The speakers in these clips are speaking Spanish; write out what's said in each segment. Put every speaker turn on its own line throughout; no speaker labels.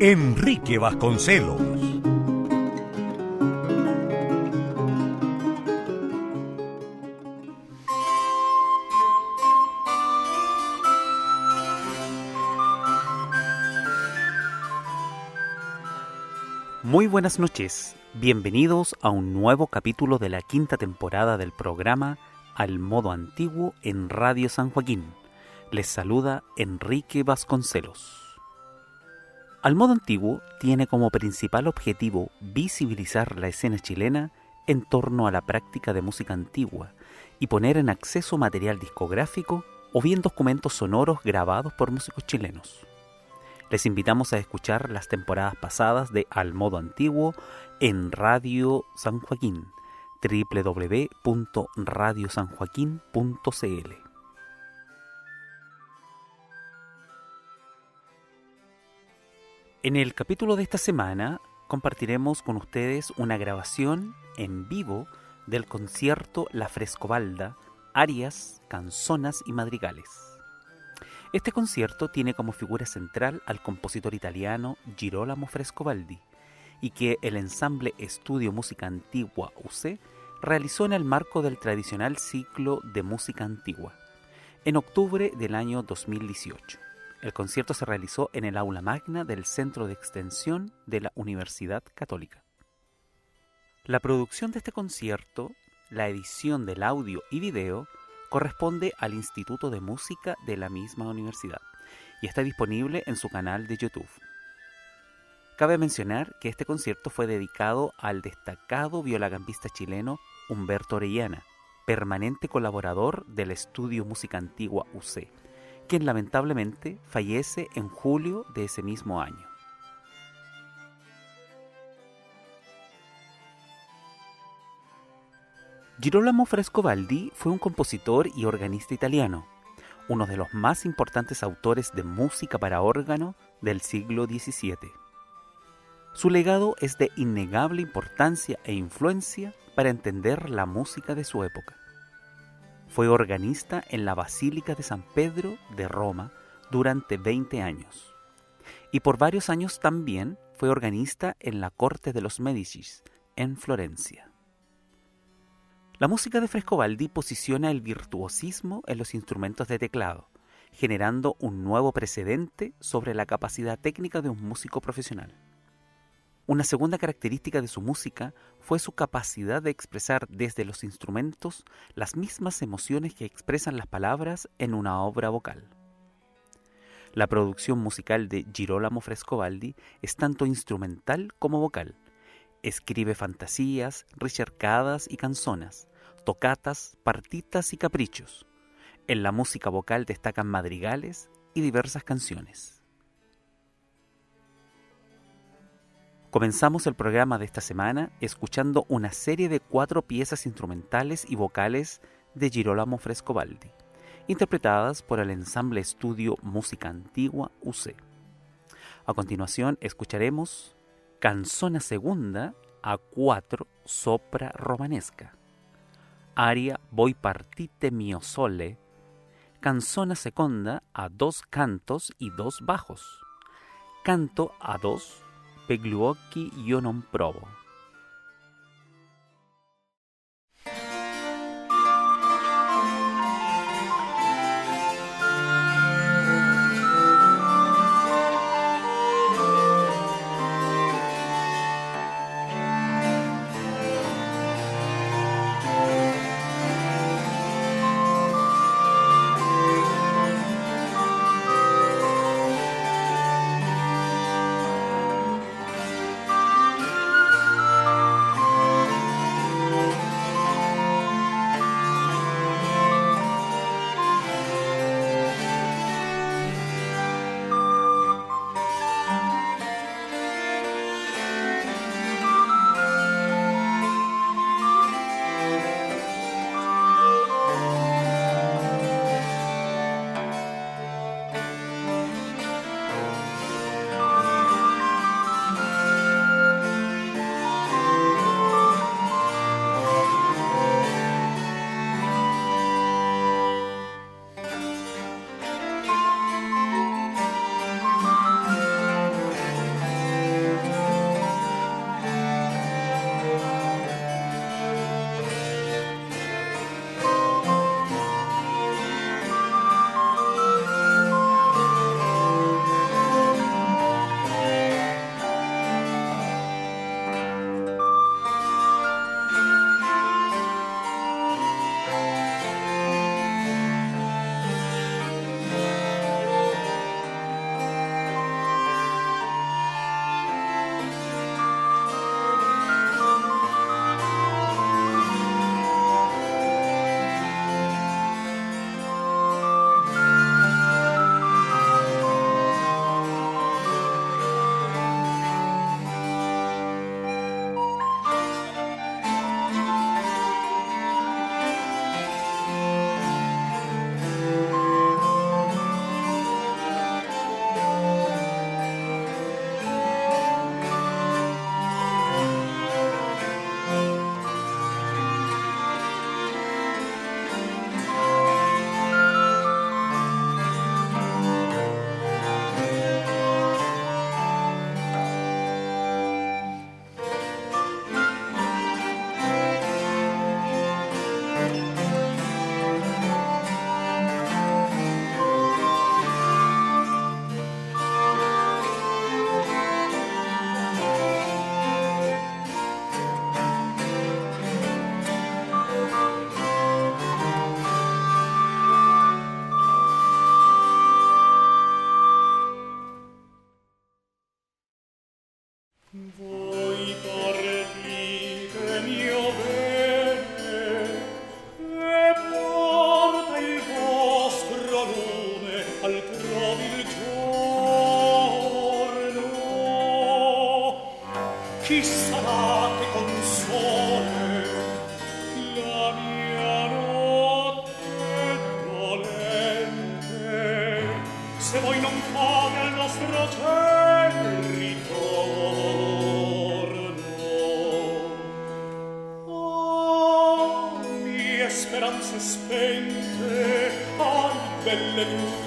Enrique Vasconcelos.
Muy buenas noches, bienvenidos a un nuevo capítulo de la quinta temporada del programa Al modo antiguo en Radio San Joaquín. Les saluda Enrique Vasconcelos. Al modo antiguo tiene como principal objetivo visibilizar la escena chilena en torno a la práctica de música antigua y poner en acceso material discográfico o bien documentos sonoros grabados por músicos chilenos. Les invitamos a escuchar las temporadas pasadas de Al modo antiguo en Radio San Joaquín www.radiosanjoaquín.cl En el capítulo de esta semana compartiremos con ustedes una grabación en vivo del concierto La Frescobalda, arias, canzonas y madrigales. Este concierto tiene como figura central al compositor italiano Girolamo Frescobaldi y que el ensamble Estudio Música Antigua UC realizó en el marco del tradicional ciclo de música antigua, en octubre del año 2018. El concierto se realizó en el aula magna del Centro de Extensión de la Universidad Católica. La producción de este concierto, la edición del audio y video, corresponde al Instituto de Música de la misma universidad y está disponible en su canal de YouTube. Cabe mencionar que este concierto fue dedicado al destacado violagambista chileno Humberto Orellana, permanente colaborador del Estudio Música Antigua UC quien lamentablemente fallece en julio de ese mismo año. Girolamo Frescobaldi fue un compositor y organista italiano, uno de los más importantes autores de música para órgano del siglo XVII. Su legado es de innegable importancia e influencia para entender la música de su época. Fue organista en la Basílica de San Pedro de Roma durante 20 años. Y por varios años también fue organista en la corte de los Médicis, en Florencia. La música de Frescobaldi posiciona el virtuosismo en los instrumentos de teclado, generando un nuevo precedente sobre la capacidad técnica de un músico profesional. Una segunda característica de su música fue su capacidad de expresar desde los instrumentos las mismas emociones que expresan las palabras en una obra vocal. La producción musical de Girolamo Frescobaldi es tanto instrumental como vocal. Escribe fantasías, ricercadas y canzonas, tocatas, partitas y caprichos. En la música vocal destacan madrigales y diversas canciones. Comenzamos el programa de esta semana escuchando una serie de cuatro piezas instrumentales y vocales de Girolamo Frescobaldi, interpretadas por el ensamble estudio Música Antigua UC. A continuación escucharemos Canzona Segunda a cuatro sopra romanesca, aria Voi partite mio sole, Canzona Seconda a dos cantos y dos bajos, canto a dos per gli occhi io non provo.
chi sarà che console la mia notte dolente se voi non fate al nostro cielo ritorno. Oh mie speranze spente ai belle luci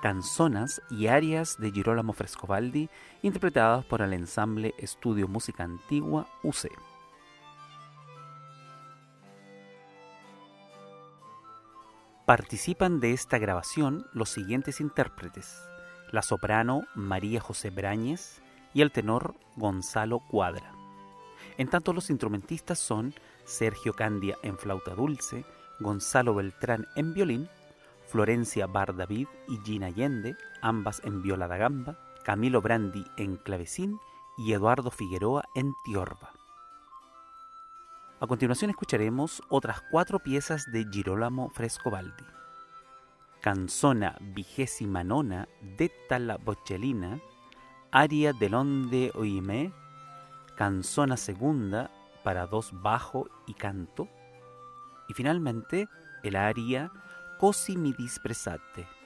canzonas y arias de Girolamo Frescobaldi interpretadas por el ensamble Estudio Música Antigua UC. Participan de esta grabación los siguientes intérpretes: la soprano María José Brañez y el tenor Gonzalo Cuadra. En tanto, los instrumentistas son Sergio Candia en flauta dulce, Gonzalo Beltrán en violín Florencia Bar David y Gina Allende, ambas en viola da gamba, Camilo Brandi en clavecín y Eduardo Figueroa en tiorba. A continuación escucharemos otras cuatro piezas de Girolamo Frescobaldi. Canzona vigésima nona Detta la Boccellina, aria dell'onde oime, canzona segunda para dos bajo y canto, y finalmente el aria Cosi mi disprezzate.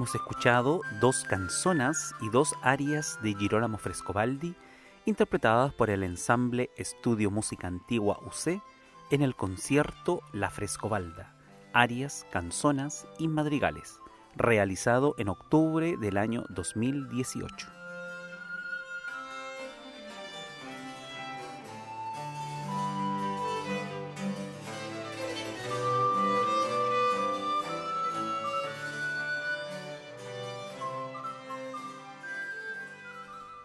Hemos escuchado dos canzonas y dos arias de Girolamo Frescobaldi interpretadas por el ensamble Estudio Música Antigua UC en el concierto La Frescobalda, arias, canzonas y madrigales, realizado en octubre del año 2018.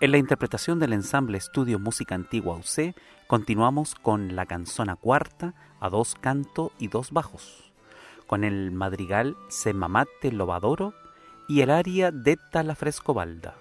En la interpretación del ensamble Estudio Música Antigua UC, continuamos con la canzona cuarta a dos canto y dos bajos, con el madrigal Se Mamate Lobadoro y el aria Detta la Frescobalda.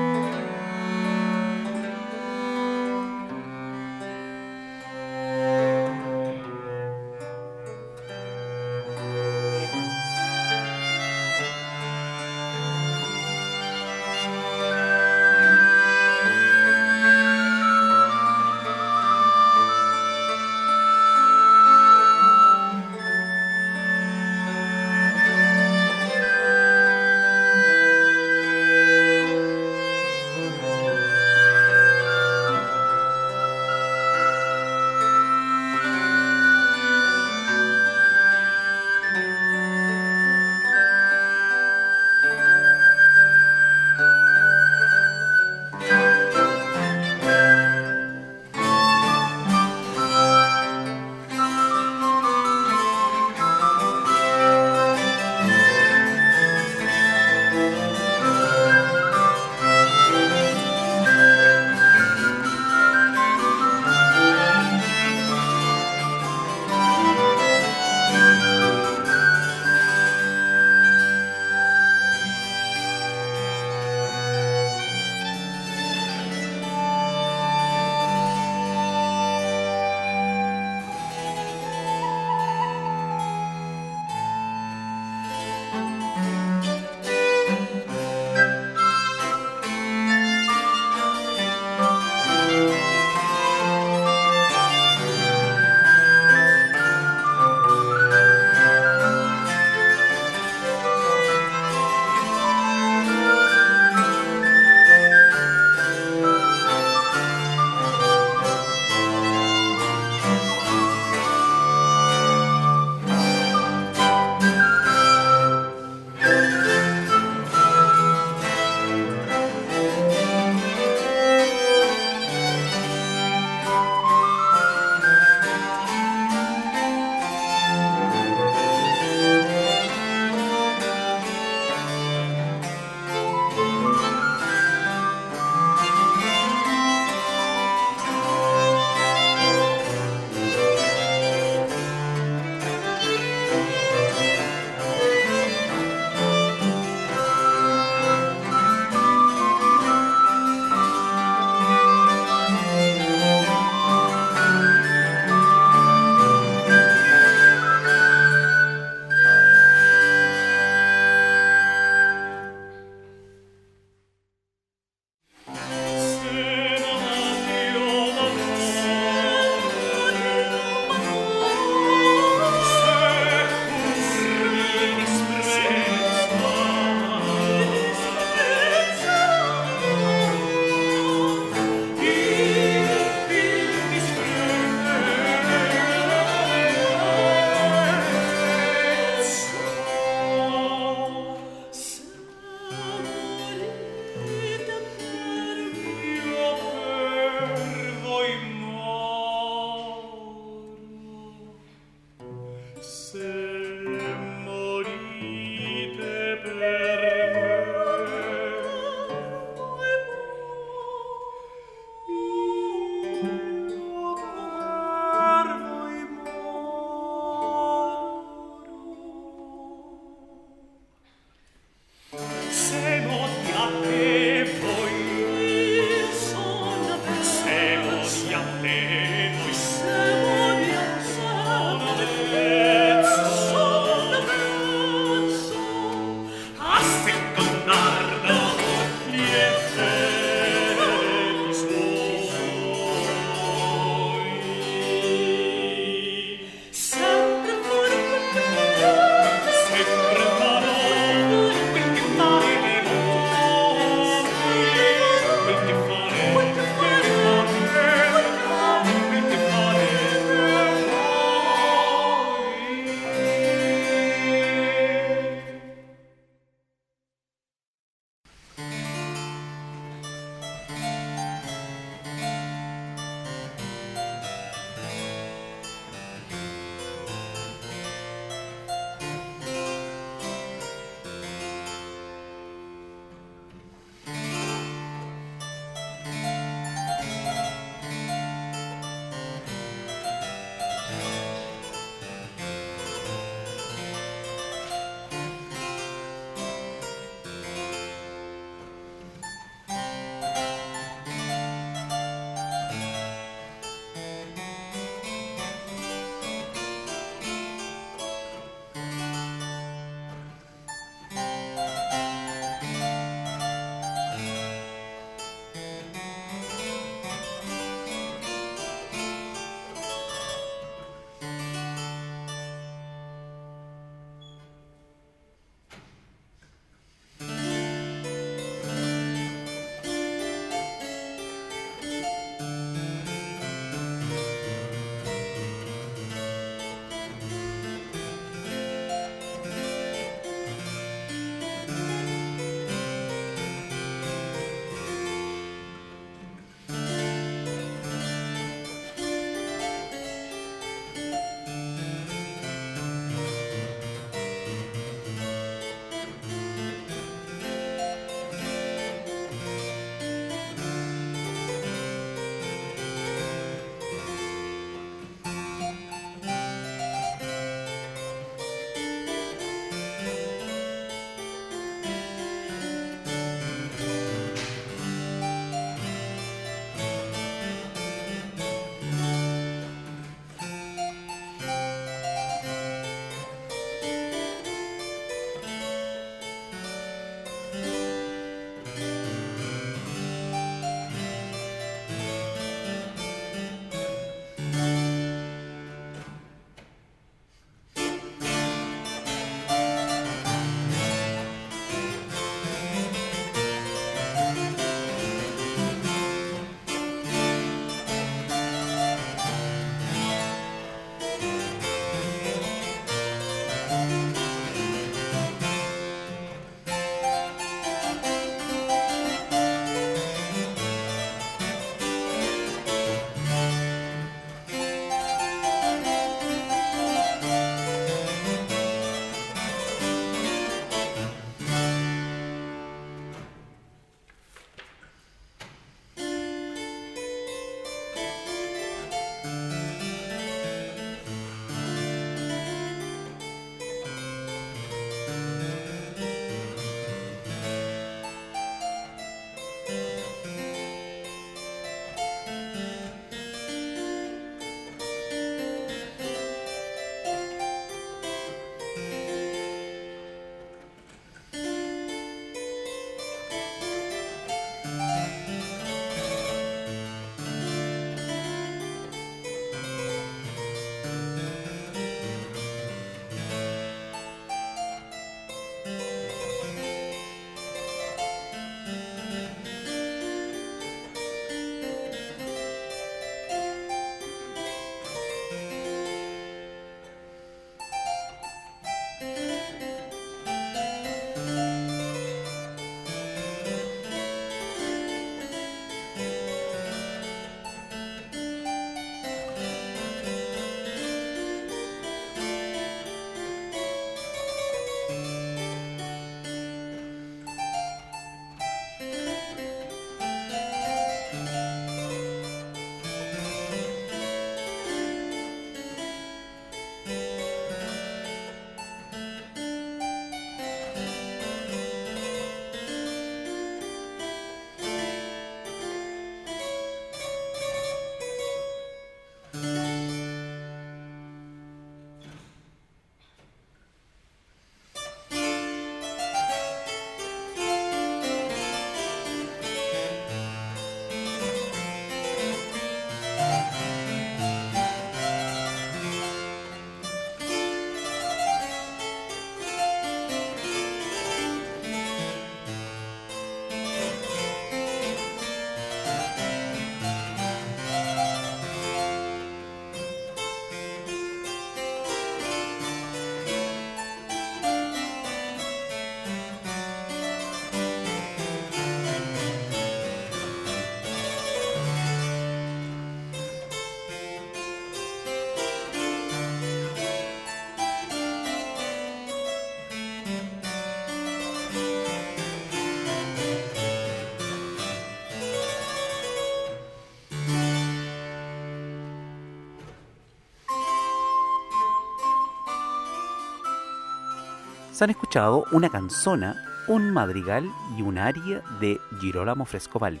Se han escuchado una canzona, un madrigal y un aria de Girolamo Frescobaldi,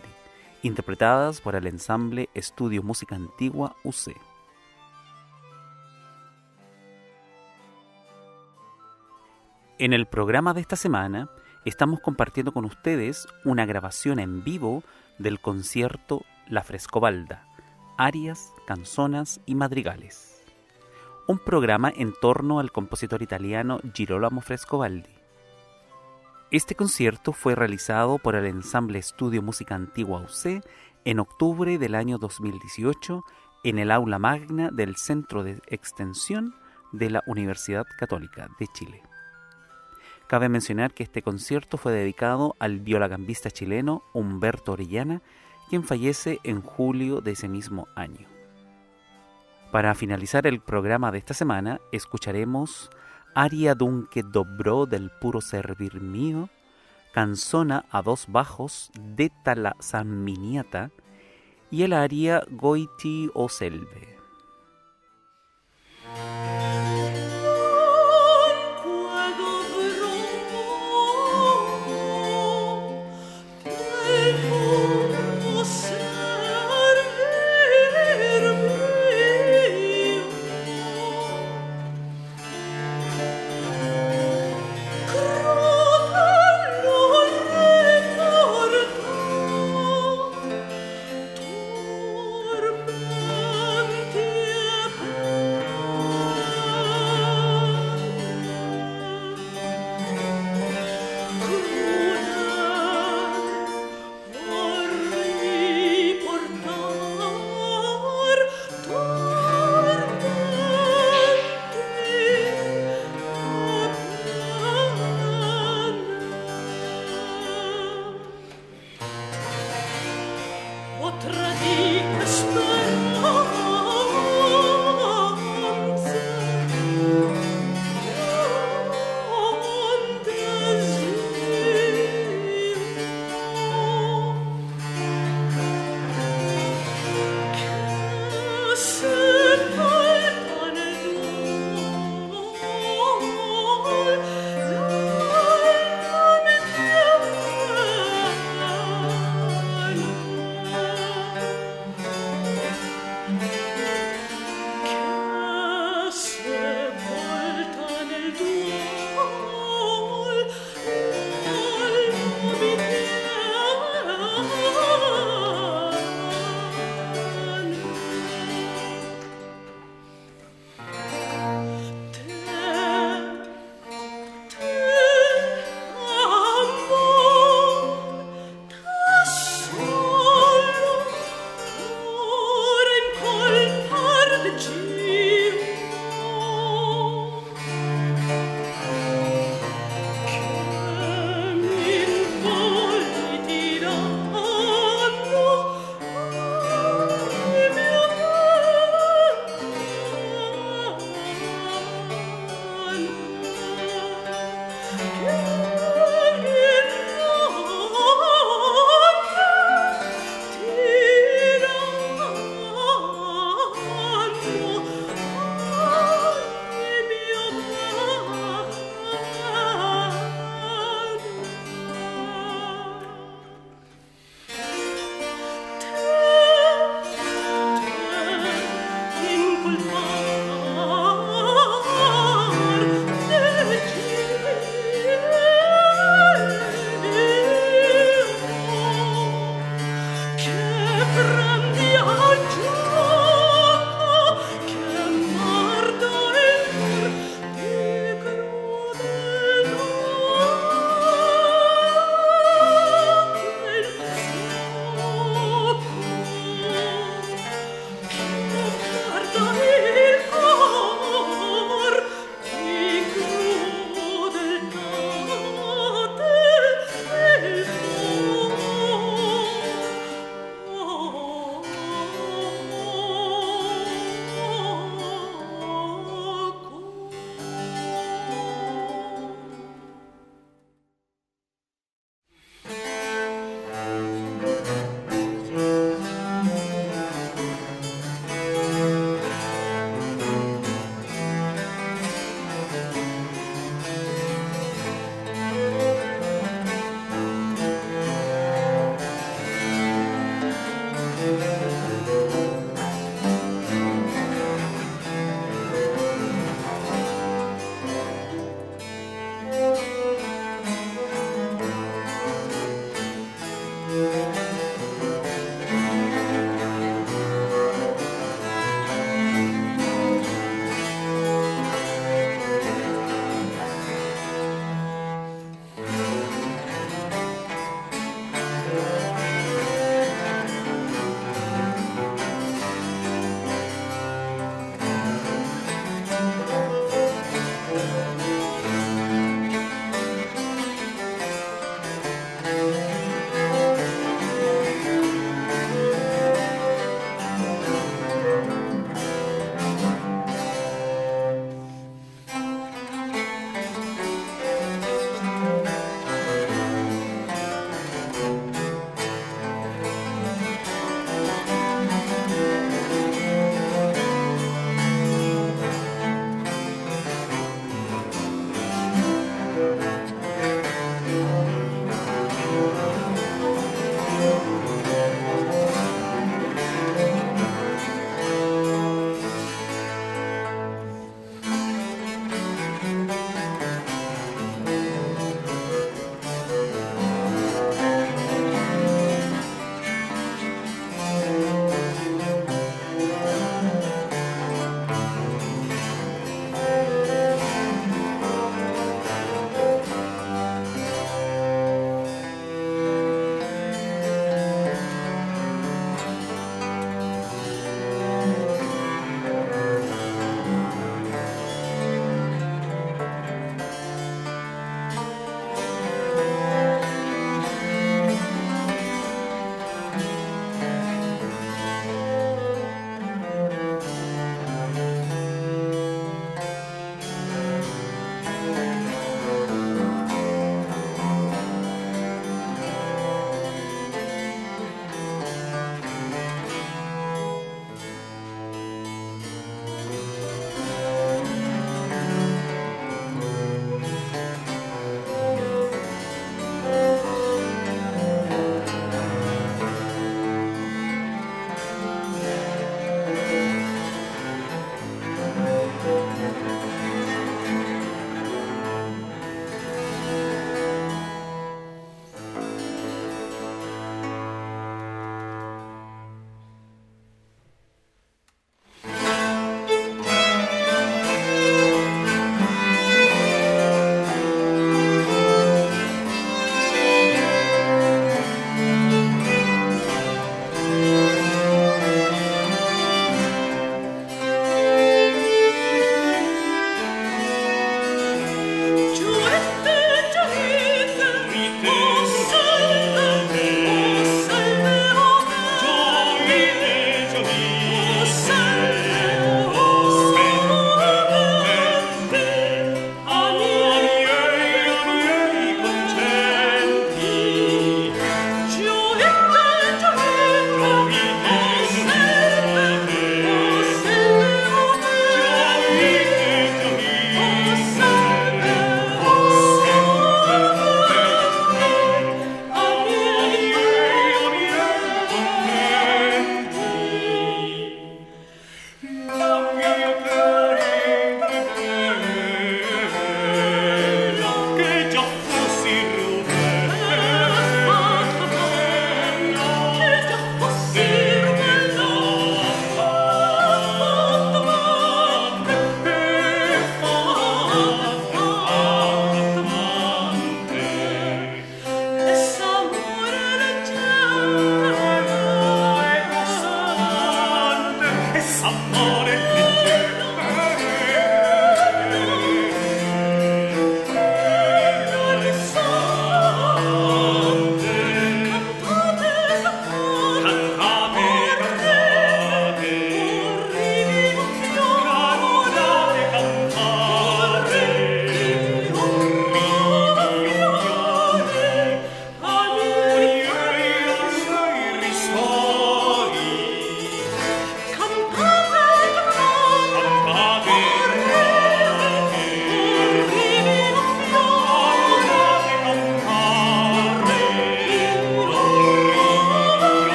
interpretadas por el ensamble Estudio Música Antigua UC. En el programa de esta semana estamos compartiendo con ustedes una grabación en vivo del concierto La Frescobalda, arias, canzonas y madrigales. Un programa en torno al compositor italiano Girolamo Frescobaldi. Este concierto fue realizado por el ensamble Estudio Música Antigua UC en octubre del año 2018 en el aula magna del Centro de Extensión de la Universidad Católica de Chile. Cabe mencionar que este concierto fue dedicado al violagambista chileno Humberto Orellana, quien fallece en julio de ese mismo año. Para finalizar el programa de esta semana, escucharemos Aria Dunque Dobro del Puro Servir Mío, Canzona a dos bajos de Tala Miniata y el aria Goiti o Selve.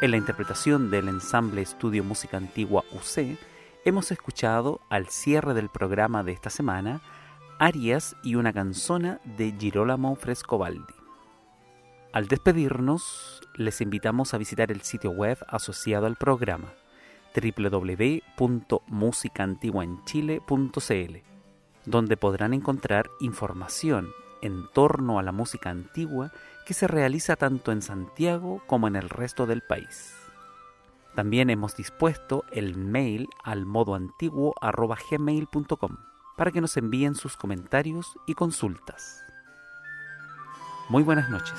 En la interpretación del ensamble Estudio Música Antigua UC, hemos escuchado al cierre del programa de esta semana arias y una canzona de Girolamo Frescobaldi. Al despedirnos, les invitamos a visitar el sitio web asociado al programa www.musicaantiguaenchile.cl, donde podrán encontrar información en torno a la música antigua que se realiza tanto en Santiago como en el resto del país. También hemos dispuesto el mail al modo antiguo gmail.com para que nos envíen sus comentarios y consultas. Muy buenas noches.